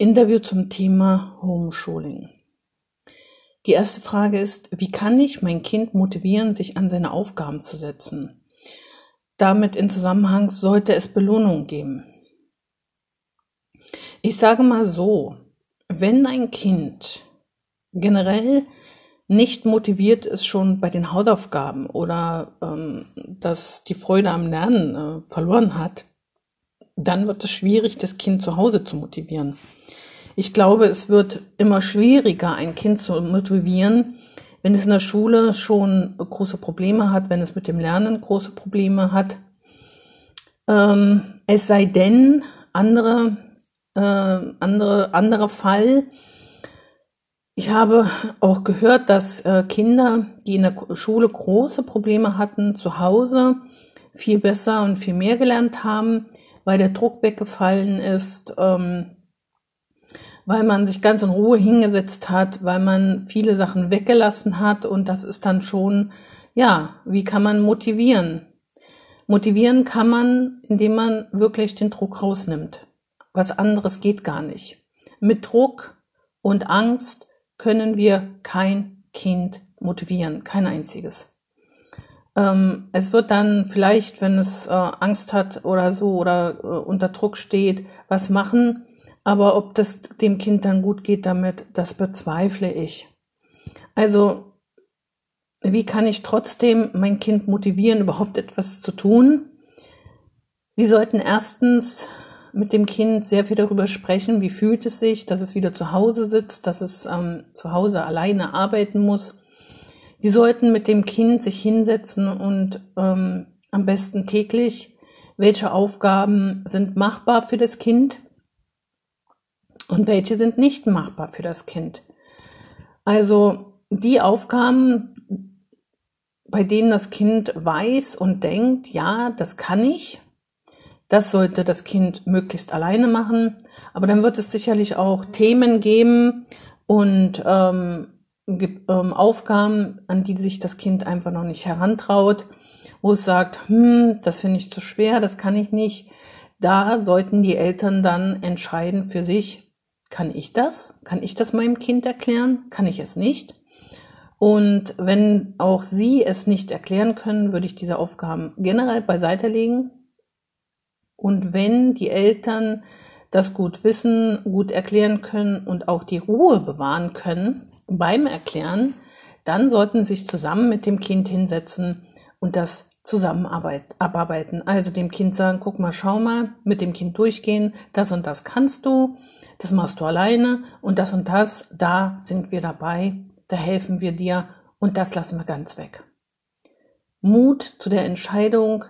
Interview zum Thema Homeschooling. Die erste Frage ist, wie kann ich mein Kind motivieren, sich an seine Aufgaben zu setzen? Damit in Zusammenhang sollte es Belohnung geben. Ich sage mal so, wenn ein Kind generell nicht motiviert ist schon bei den Hausaufgaben oder ähm, dass die Freude am Lernen äh, verloren hat, dann wird es schwierig, das Kind zu Hause zu motivieren. Ich glaube, es wird immer schwieriger, ein Kind zu motivieren, wenn es in der Schule schon große Probleme hat, wenn es mit dem Lernen große Probleme hat. Ähm, es sei denn, andere, äh, andere, anderer Fall, ich habe auch gehört, dass äh, Kinder, die in der Schule große Probleme hatten, zu Hause viel besser und viel mehr gelernt haben, weil der Druck weggefallen ist, ähm, weil man sich ganz in Ruhe hingesetzt hat, weil man viele Sachen weggelassen hat und das ist dann schon, ja, wie kann man motivieren? Motivieren kann man, indem man wirklich den Druck rausnimmt. Was anderes geht gar nicht. Mit Druck und Angst können wir kein Kind motivieren, kein einziges. Ähm, es wird dann vielleicht, wenn es äh, Angst hat oder so oder äh, unter Druck steht, was machen, aber ob das dem Kind dann gut geht damit, das bezweifle ich. Also, wie kann ich trotzdem mein Kind motivieren, überhaupt etwas zu tun? Sie sollten erstens mit dem Kind sehr viel darüber sprechen, wie fühlt es sich, dass es wieder zu Hause sitzt, dass es ähm, zu Hause alleine arbeiten muss. Sie sollten mit dem Kind sich hinsetzen und ähm, am besten täglich, welche Aufgaben sind machbar für das Kind und welche sind nicht machbar für das Kind. Also die Aufgaben, bei denen das Kind weiß und denkt, ja, das kann ich, das sollte das Kind möglichst alleine machen. Aber dann wird es sicherlich auch Themen geben und ähm, Aufgaben, an die sich das Kind einfach noch nicht herantraut, wo es sagt, hm, das finde ich zu schwer, das kann ich nicht. Da sollten die Eltern dann entscheiden für sich, kann ich das? Kann ich das meinem Kind erklären? Kann ich es nicht? Und wenn auch Sie es nicht erklären können, würde ich diese Aufgaben generell beiseite legen und wenn die Eltern das gut wissen, gut erklären können und auch die Ruhe bewahren können beim Erklären, dann sollten sie sich zusammen mit dem Kind hinsetzen und das zusammenarbeiten. abarbeiten. Also dem Kind sagen, guck mal, schau mal, mit dem Kind durchgehen, das und das kannst du, das machst du alleine und das und das, da sind wir dabei, da helfen wir dir und das lassen wir ganz weg. Mut zu der Entscheidung,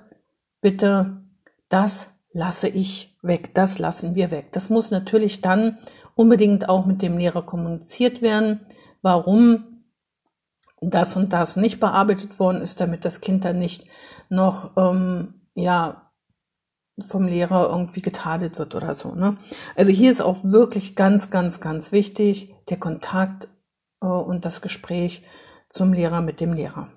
bitte das lasse ich weg, das lassen wir weg. Das muss natürlich dann unbedingt auch mit dem Lehrer kommuniziert werden, warum das und das nicht bearbeitet worden ist, damit das Kind dann nicht noch ähm, ja vom Lehrer irgendwie getadelt wird oder so. Ne? Also hier ist auch wirklich ganz, ganz, ganz wichtig der Kontakt äh, und das Gespräch zum Lehrer mit dem Lehrer.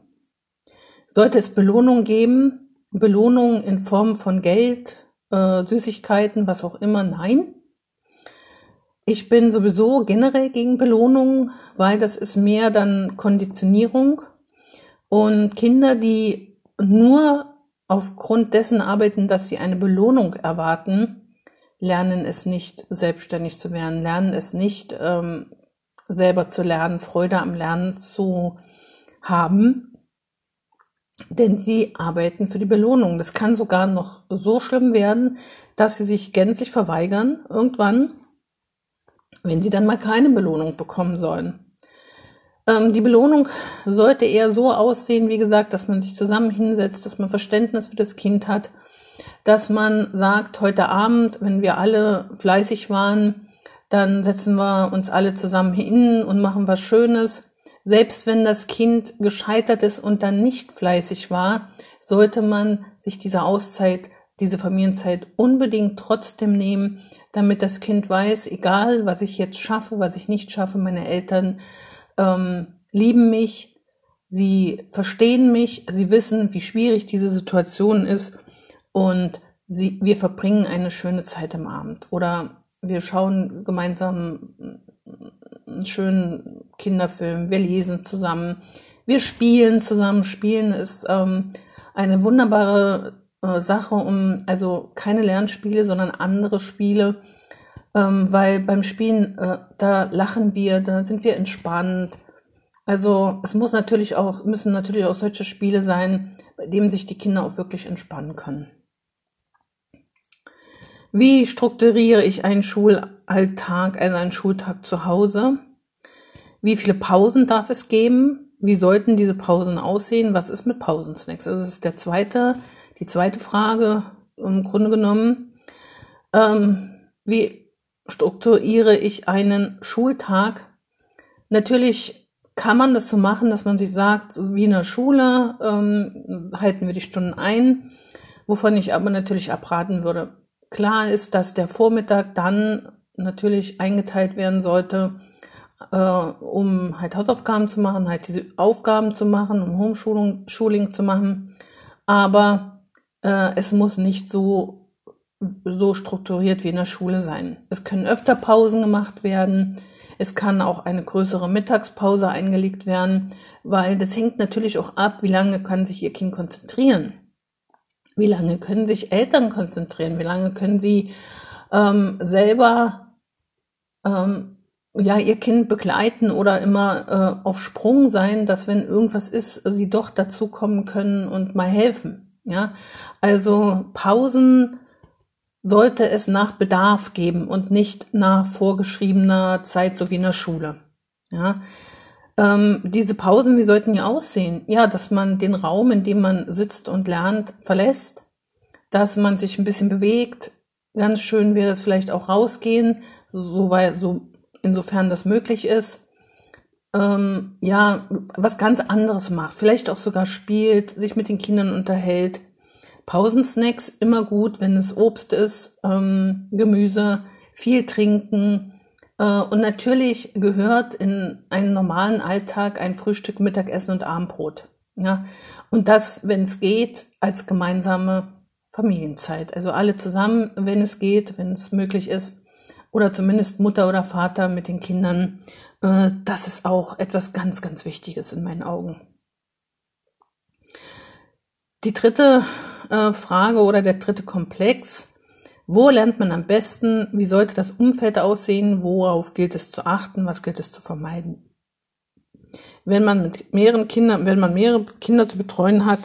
Sollte es Belohnung geben, Belohnung in Form von Geld, äh, Süßigkeiten, was auch immer. Nein. Ich bin sowieso generell gegen Belohnung, weil das ist mehr dann Konditionierung. Und Kinder, die nur aufgrund dessen arbeiten, dass sie eine Belohnung erwarten, lernen es nicht, selbstständig zu werden, lernen es nicht, ähm, selber zu lernen, Freude am Lernen zu haben denn sie arbeiten für die Belohnung. Das kann sogar noch so schlimm werden, dass sie sich gänzlich verweigern irgendwann, wenn sie dann mal keine Belohnung bekommen sollen. Ähm, die Belohnung sollte eher so aussehen, wie gesagt, dass man sich zusammen hinsetzt, dass man Verständnis für das Kind hat, dass man sagt, heute Abend, wenn wir alle fleißig waren, dann setzen wir uns alle zusammen hin und machen was Schönes selbst wenn das Kind gescheitert ist und dann nicht fleißig war, sollte man sich diese Auszeit, diese Familienzeit unbedingt trotzdem nehmen, damit das Kind weiß, egal was ich jetzt schaffe, was ich nicht schaffe, meine Eltern ähm, lieben mich, sie verstehen mich, sie wissen, wie schwierig diese Situation ist und sie, wir verbringen eine schöne Zeit am Abend. Oder wir schauen gemeinsam einen schönen Kinderfilm, wir lesen zusammen, wir spielen zusammen. Spielen ist ähm, eine wunderbare äh, Sache, um also keine Lernspiele, sondern andere Spiele, ähm, weil beim Spielen äh, da lachen wir, da sind wir entspannt. Also es muss natürlich auch müssen natürlich auch solche Spiele sein, bei denen sich die Kinder auch wirklich entspannen können. Wie strukturiere ich einen Schulalltag, also einen Schultag zu Hause? Wie viele Pausen darf es geben? Wie sollten diese Pausen aussehen? Was ist mit Pausensnacks? Also das ist der zweite, die zweite Frage im Grunde genommen. Ähm, wie strukturiere ich einen Schultag? Natürlich kann man das so machen, dass man sich sagt, wie in der Schule ähm, halten wir die Stunden ein, wovon ich aber natürlich abraten würde. Klar ist, dass der Vormittag dann natürlich eingeteilt werden sollte, äh, um halt Hausaufgaben zu machen, halt diese Aufgaben zu machen, um Homeschooling Schooling zu machen. Aber äh, es muss nicht so, so strukturiert wie in der Schule sein. Es können öfter Pausen gemacht werden. Es kann auch eine größere Mittagspause eingelegt werden, weil das hängt natürlich auch ab, wie lange kann sich Ihr Kind konzentrieren. Wie lange können sich Eltern konzentrieren? Wie lange können sie ähm, selber ähm, ja ihr Kind begleiten oder immer äh, auf Sprung sein, dass wenn irgendwas ist, sie doch dazukommen können und mal helfen. Ja, also Pausen sollte es nach Bedarf geben und nicht nach vorgeschriebener Zeit, so wie in der Schule. Ja, ähm, diese Pausen, wie sollten die aussehen? Ja, dass man den Raum, in dem man sitzt und lernt, verlässt, dass man sich ein bisschen bewegt. Ganz schön wäre es vielleicht auch rausgehen, so, weil, so insofern das möglich ist. Ähm, ja, was ganz anderes macht, vielleicht auch sogar spielt, sich mit den Kindern unterhält. Pausensnacks immer gut, wenn es Obst ist, ähm, Gemüse, viel trinken, äh, und natürlich gehört in einen normalen Alltag ein Frühstück, Mittagessen und Abendbrot. Ja, und das, wenn es geht, als gemeinsame Familienzeit. Also alle zusammen, wenn es geht, wenn es möglich ist. Oder zumindest Mutter oder Vater mit den Kindern. Äh, das ist auch etwas ganz, ganz Wichtiges in meinen Augen. Die dritte äh, Frage oder der dritte Komplex wo lernt man am besten? Wie sollte das Umfeld aussehen? Worauf gilt es zu achten? Was gilt es zu vermeiden? Wenn man mit mehreren Kindern, wenn man mehrere Kinder zu betreuen hat,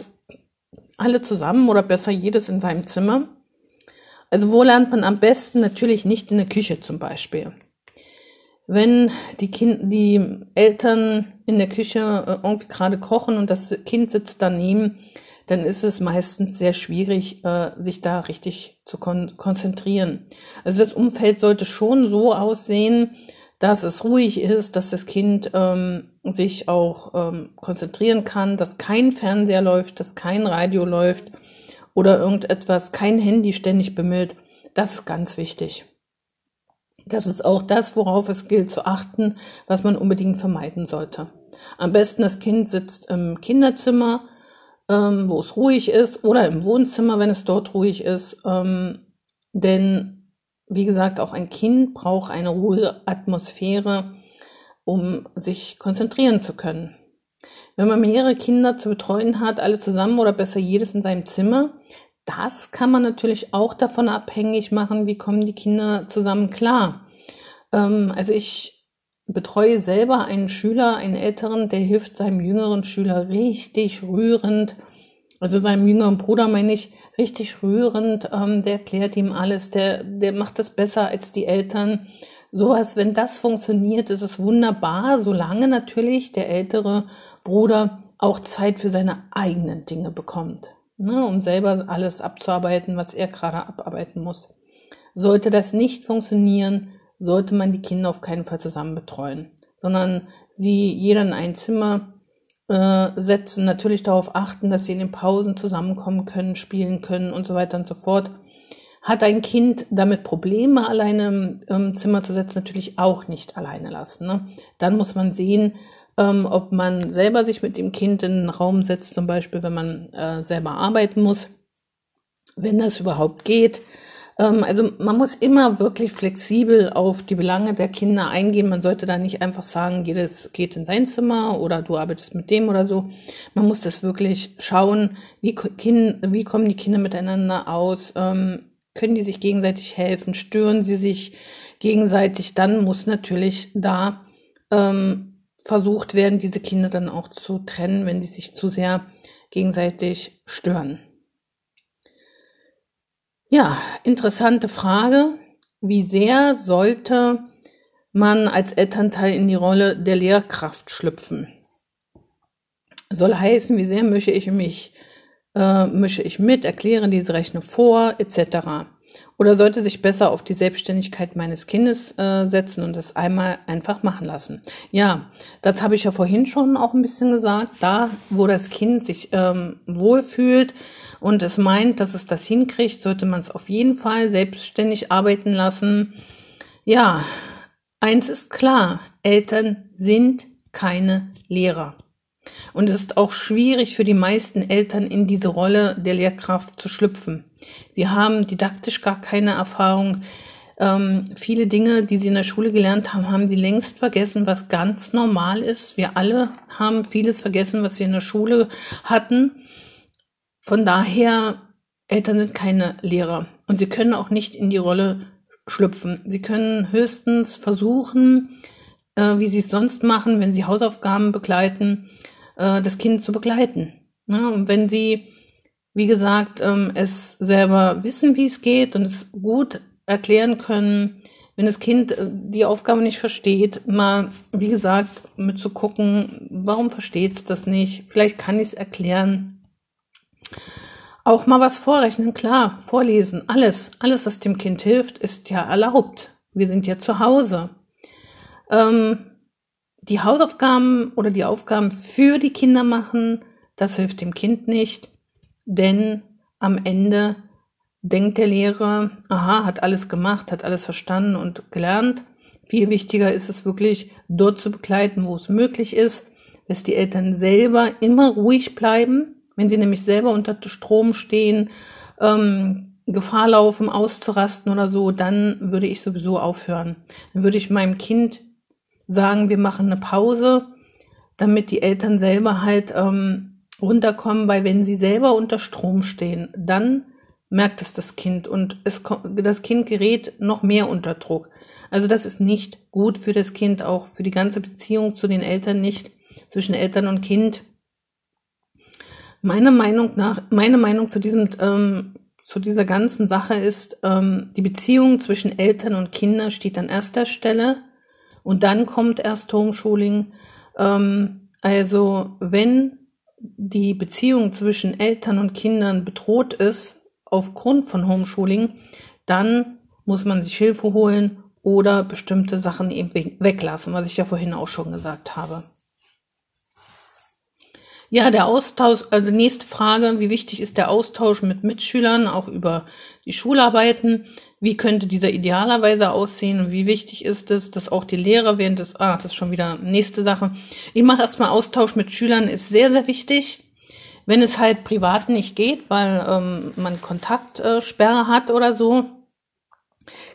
alle zusammen oder besser jedes in seinem Zimmer. Also wo lernt man am besten? Natürlich nicht in der Küche zum Beispiel. Wenn die, kind, die Eltern in der Küche äh, irgendwie gerade kochen und das Kind sitzt daneben, dann ist es meistens sehr schwierig, äh, sich da richtig zu kon konzentrieren. Also das Umfeld sollte schon so aussehen, dass es ruhig ist, dass das Kind ähm, sich auch ähm, konzentrieren kann, dass kein Fernseher läuft, dass kein Radio läuft oder irgendetwas, kein Handy ständig bimmelt. Das ist ganz wichtig. Das ist auch das, worauf es gilt zu achten, was man unbedingt vermeiden sollte. Am besten das Kind sitzt im Kinderzimmer, ähm, wo es ruhig ist, oder im Wohnzimmer, wenn es dort ruhig ist. Ähm, denn, wie gesagt, auch ein Kind braucht eine ruhige Atmosphäre, um sich konzentrieren zu können. Wenn man mehrere Kinder zu betreuen hat, alle zusammen oder besser jedes in seinem Zimmer, das kann man natürlich auch davon abhängig machen, wie kommen die Kinder zusammen klar. Ähm, also ich betreue selber einen Schüler, einen älteren, der hilft seinem jüngeren Schüler richtig rührend, also seinem jüngeren Bruder meine ich, richtig rührend, ähm, der erklärt ihm alles, der, der macht das besser als die Eltern. Sowas, wenn das funktioniert, ist es wunderbar, solange natürlich der ältere Bruder auch Zeit für seine eigenen Dinge bekommt, ne, um selber alles abzuarbeiten, was er gerade abarbeiten muss. Sollte das nicht funktionieren, sollte man die Kinder auf keinen Fall zusammen betreuen, sondern sie jeder in ein Zimmer äh, setzen, natürlich darauf achten, dass sie in den Pausen zusammenkommen können, spielen können und so weiter und so fort. Hat ein Kind damit Probleme, alleine im Zimmer zu setzen, natürlich auch nicht alleine lassen. Ne? Dann muss man sehen, ähm, ob man selber sich mit dem Kind in den Raum setzt, zum Beispiel, wenn man äh, selber arbeiten muss, wenn das überhaupt geht Ähm, also man muss immer wirklich flexibel auf die Belange der Kinder eingehen. Man sollte da nicht einfach sagen, jedes geht in sein Zimmer oder du arbeitest mit dem oder so. Man muss das wirklich schauen, wie, kind, wie kommen die Kinder miteinander aus, ähm, können die sich gegenseitig helfen, stören sie sich gegenseitig. Dann muss natürlich da ähm, versucht werden, diese Kinder dann auch zu trennen, wenn die sich zu sehr gegenseitig stören. Ja, interessante Frage. Wie sehr sollte man als Elternteil in die Rolle der Lehrkraft schlüpfen? Soll heißen, wie sehr mische ich mich, äh, mische ich mit, erkläre diese Rechnung vor, etc. Oder sollte sich besser auf die Selbstständigkeit meines Kindes äh, setzen und das einmal einfach machen lassen. Ja, das habe ich ja vorhin schon auch ein bisschen gesagt. Da, wo das Kind sich ähm, wohlfühlt und es meint, dass es das hinkriegt, sollte man es auf jeden Fall selbstständig arbeiten lassen. Ja, eins ist klar, Eltern sind keine Lehrer. Und es ist auch schwierig für die meisten Eltern in diese Rolle der Lehrkraft zu schlüpfen. Sie haben didaktisch gar keine Erfahrung. Ähm, viele Dinge, die sie in der Schule gelernt haben, haben sie längst vergessen, was ganz normal ist. Wir alle haben vieles vergessen, was wir in der Schule hatten. Von daher, Eltern sind keine Lehrer und sie können auch nicht in die Rolle schlüpfen. Sie können höchstens versuchen, äh, wie sie es sonst machen, wenn sie Hausaufgaben begleiten, äh, das Kind zu begleiten. Ja, und wenn sie, wie gesagt, ähm, es selber wissen, wie es geht und es gut erklären können, wenn das Kind äh, die Aufgabe nicht versteht, mal, wie gesagt, mit zu gucken, warum versteht es das nicht? Vielleicht kann ich es erklären. Auch mal was vorrechnen, klar, vorlesen, alles, alles, was dem Kind hilft, ist ja erlaubt. Wir sind ja zu Hause. Ähm, die Hausaufgaben oder die Aufgaben für die Kinder machen, das hilft dem Kind nicht, denn am Ende denkt der Lehrer, aha, hat alles gemacht, hat alles verstanden und gelernt. Viel wichtiger ist es wirklich, dort zu begleiten, wo es möglich ist, dass die Eltern selber immer ruhig bleiben, wenn sie nämlich selber unter Strom stehen, ähm, Gefahr laufen, auszurasten oder so, dann würde ich sowieso aufhören. Dann würde ich meinem Kind sagen, wir machen eine Pause, damit die Eltern selber halt ähm, runterkommen, weil wenn sie selber unter Strom stehen, dann merkt es das Kind und es, das Kind gerät noch mehr unter Druck. Also das ist nicht gut für das Kind, auch für die ganze Beziehung zu den Eltern nicht, zwischen Eltern und Kind. Meine Meinung nach, meine Meinung zu diesem, ähm, zu dieser ganzen Sache ist, ähm, die Beziehung zwischen Eltern und Kindern steht an erster Stelle und dann kommt erst Homeschooling. Ähm, also wenn die Beziehung zwischen Eltern und Kindern bedroht ist aufgrund von Homeschooling, dann muss man sich Hilfe holen oder bestimmte Sachen eben weglassen, was ich ja vorhin auch schon gesagt habe. Ja, der Austausch, also nächste Frage, wie wichtig ist der Austausch mit Mitschülern, auch über die Schularbeiten? Wie könnte dieser idealerweise aussehen und wie wichtig ist es, dass auch die Lehrer während des, ah, das ist schon wieder nächste Sache. Ich mache erstmal Austausch mit Schülern, ist sehr, sehr wichtig. Wenn es halt privat nicht geht, weil ähm, man Kontaktsperre hat oder so,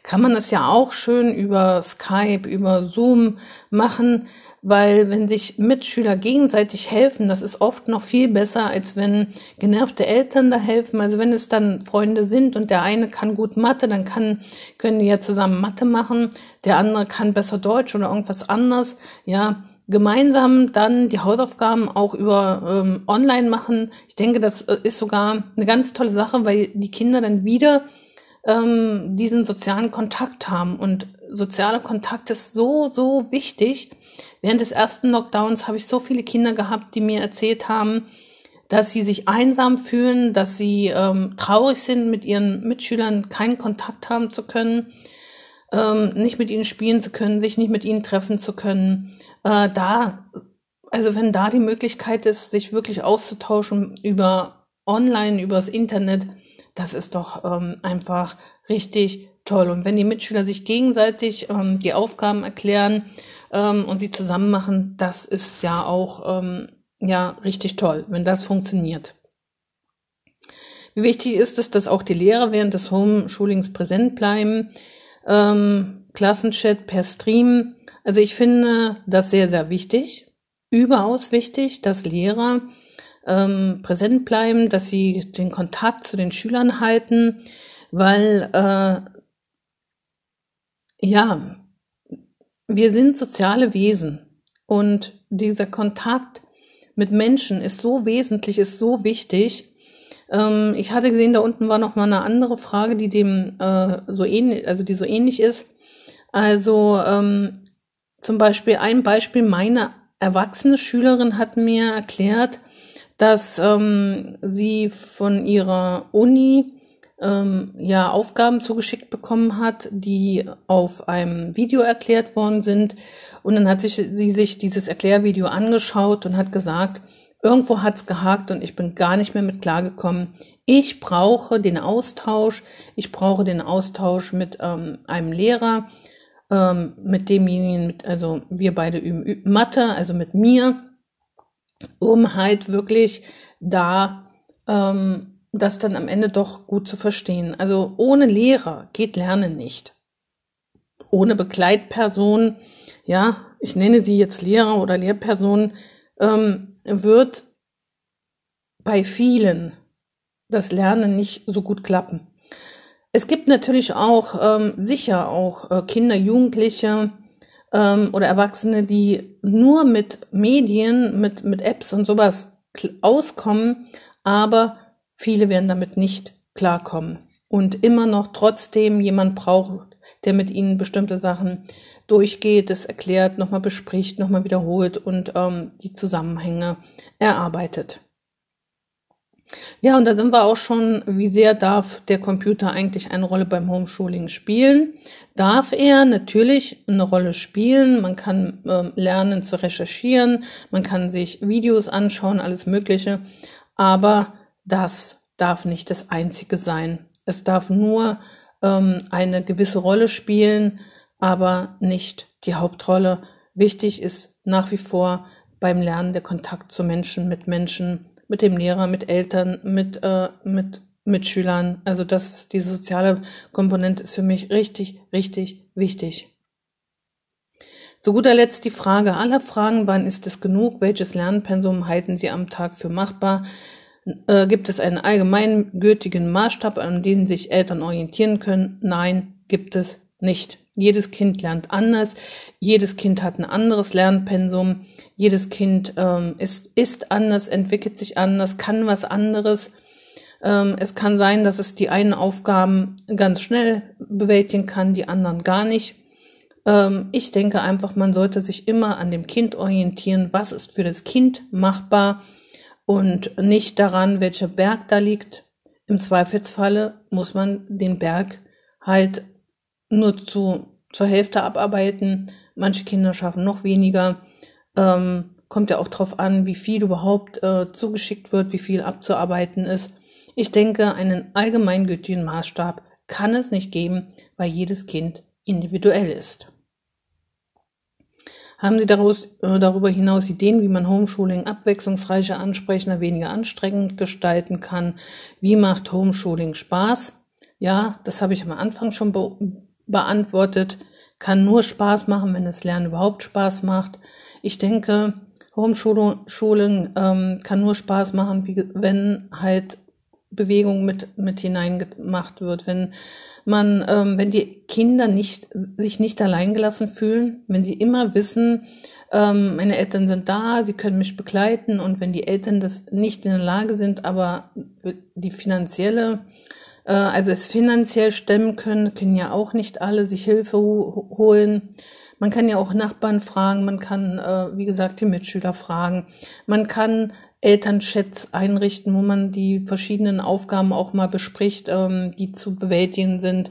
kann man das ja auch schön über Skype, über Zoom machen weil wenn sich Mitschüler gegenseitig helfen, das ist oft noch viel besser, als wenn genervte Eltern da helfen. Also wenn es dann Freunde sind und der eine kann gut Mathe, dann kann, können die ja zusammen Mathe machen, der andere kann besser Deutsch oder irgendwas anderes, ja, gemeinsam dann die Hausaufgaben auch über ähm, online machen. Ich denke, das äh, ist sogar eine ganz tolle Sache, weil die Kinder dann wieder ähm, diesen sozialen Kontakt haben. Und sozialer Kontakt ist so, so wichtig. Während des ersten Lockdowns habe ich so viele Kinder gehabt, die mir erzählt haben, dass sie sich einsam fühlen, dass sie ähm, traurig sind, mit ihren Mitschülern keinen Kontakt haben zu können, ähm, nicht mit ihnen spielen zu können, sich nicht mit ihnen treffen zu können. Äh, da, also wenn da die Möglichkeit ist, sich wirklich auszutauschen über online, übers Internet, das ist doch ähm, einfach richtig toll. Und wenn die Mitschüler sich gegenseitig ähm, die Aufgaben erklären ähm, und sie zusammen machen, das ist ja auch ähm, ja richtig toll, wenn das funktioniert. Wie wichtig ist es, dass auch die Lehrer während des Homeschoolings präsent bleiben? Ähm, Klassenchat per Stream. Also ich finde das sehr, sehr wichtig. Überaus wichtig, dass Lehrer ähm, präsent bleiben, dass sie den Kontakt zu den Schülern halten, weil äh, ja, wir sind soziale Wesen und dieser Kontakt mit Menschen ist so wesentlich, ist so wichtig. Ähm, ich hatte gesehen, da unten war noch mal eine andere Frage, die dem äh, so ähnlich, also die so ähnlich ist. Also ähm, zum Beispiel ein Beispiel: Meine erwachsene Schülerin hat mir erklärt, dass ähm, sie von ihrer Uni ähm, ja Aufgaben zugeschickt bekommen hat, die auf einem Video erklärt worden sind. Und dann hat sich, sie sich dieses Erklärvideo angeschaut und hat gesagt, irgendwo hat's gehakt und ich bin gar nicht mehr mit klargekommen. Ich brauche den Austausch, ich brauche den Austausch mit ähm, einem Lehrer, ähm, mit demjenigen, also wir beide üben Mathe, also mit mir um halt wirklich da ähm, das dann am Ende doch gut zu verstehen. Also ohne Lehrer geht Lernen nicht. Ohne Begleitperson, ja, ich nenne sie jetzt Lehrer oder Lehrperson, ähm, wird bei vielen das Lernen nicht so gut klappen. Es gibt natürlich auch ähm, sicher auch äh, Kinder, Jugendliche, ähm, oder Erwachsene, die nur mit Medien, mit, mit Apps und sowas auskommen, aber viele werden damit nicht klarkommen und immer noch trotzdem jemand braucht, der mit ihnen bestimmte Sachen durchgeht, das erklärt, nochmal bespricht, nochmal wiederholt und ähm, die Zusammenhänge erarbeitet. Ja, und da sind wir auch schon, wie sehr darf der Computer eigentlich eine Rolle beim Homeschooling spielen? Darf er natürlich eine Rolle spielen. Man kann äh, lernen zu recherchieren, man kann sich Videos anschauen, alles Mögliche. Aber das darf nicht das Einzige sein. Es darf nur ähm, eine gewisse Rolle spielen, aber nicht die Hauptrolle. Wichtig ist nach wie vor beim Lernen der Kontakt zu Menschen, mit Menschen, mit dem Lehrer, mit Eltern, mit, äh, mit Mitschülern. Also das, diese soziale Komponente ist für mich richtig, richtig wichtig. Zu guter Letzt die Frage aller Fragen, wann ist es genug? Welches Lernpensum halten Sie am Tag für machbar? Äh, gibt es einen allgemeingültigen Maßstab, an dem sich Eltern orientieren können? Nein, gibt es nicht. Jedes Kind lernt anders, jedes Kind hat ein anderes Lernpensum, jedes Kind ähm, ist, ist anders, entwickelt sich anders, kann was anderes. Ähm, es kann sein, dass es die einen Aufgaben ganz schnell bewältigen kann, die anderen gar nicht. Ähm, ich denke einfach, man sollte sich immer an dem Kind orientieren, was ist für das Kind machbar und nicht daran, welcher Berg da liegt. Im Zweifelsfalle muss man den Berg halt nur zu, zur Hälfte abarbeiten. Manche Kinder schaffen noch weniger. Ähm, kommt ja auch drauf an, wie viel überhaupt äh, zugeschickt wird, wie viel abzuarbeiten ist. Ich denke, einen allgemeingültigen Maßstab kann es nicht geben, weil jedes Kind individuell ist. Haben Sie daraus, äh, darüber hinaus Ideen, wie man Homeschooling abwechslungsreicher, ansprechender, weniger anstrengend gestalten kann? Wie macht Homeschooling Spaß? Ja, das habe ich am Anfang schon be beantwortet, kann nur Spaß machen, wenn das Lernen überhaupt Spaß macht. Ich denke, Homeschooling ähm, kann nur Spaß machen, wenn halt Bewegung mit, mit hineingemacht wird, wenn man, ähm, wenn die Kinder nicht, sich nicht alleingelassen fühlen, wenn sie immer wissen, ähm, meine Eltern sind da, sie können mich begleiten. Und wenn die Eltern das nicht in der Lage sind, aber die finanzielle also es finanziell stemmen können, können ja auch nicht alle sich Hilfe holen. Man kann ja auch Nachbarn fragen, man kann, äh, wie gesagt, die Mitschüler fragen. Man kann Elternchats einrichten, wo man die verschiedenen Aufgaben auch mal bespricht, ähm, die zu bewältigen sind.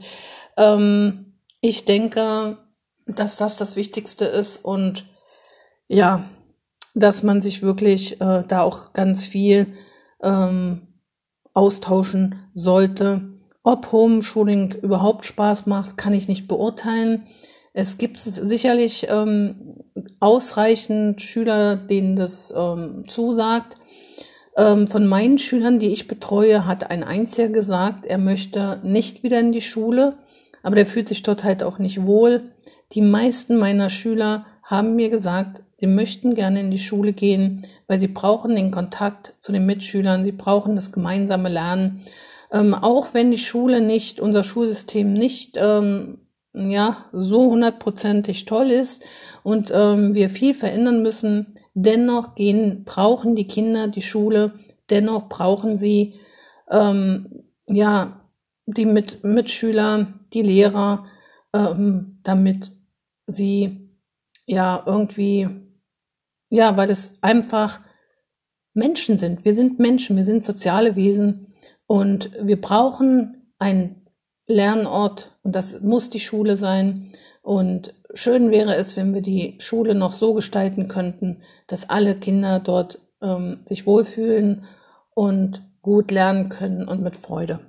Ähm, ich denke, dass das das Wichtigste ist und ja, dass man sich wirklich äh, da auch ganz viel ähm, austauschen sollte. Ob Homeschooling überhaupt Spaß macht, kann ich nicht beurteilen. Es gibt sicherlich ähm, ausreichend Schüler, denen das ähm, zusagt. Ähm, von meinen Schülern, die ich betreue, hat ein einziger gesagt, er möchte nicht wieder in die Schule, aber der fühlt sich dort halt auch nicht wohl. Die meisten meiner Schüler haben mir gesagt, sie möchten gerne in die Schule gehen, weil sie brauchen den Kontakt zu den Mitschülern, sie brauchen das gemeinsame Lernen. Ähm, auch wenn die Schule nicht, unser Schulsystem nicht ähm, ja, so hundertprozentig toll ist und ähm, wir viel verändern müssen, dennoch gehen, brauchen die Kinder die Schule, dennoch brauchen sie ähm, ja die Mit Mitschüler, die Lehrer, ähm, damit sie ja irgendwie, ja, weil es einfach Menschen sind. Wir sind Menschen, wir sind soziale Wesen und wir brauchen einen Lernort und das muss die Schule sein. Und schön wäre es, wenn wir die Schule noch so gestalten könnten, dass alle Kinder dort ähm, sich wohlfühlen und gut lernen können und mit Freude.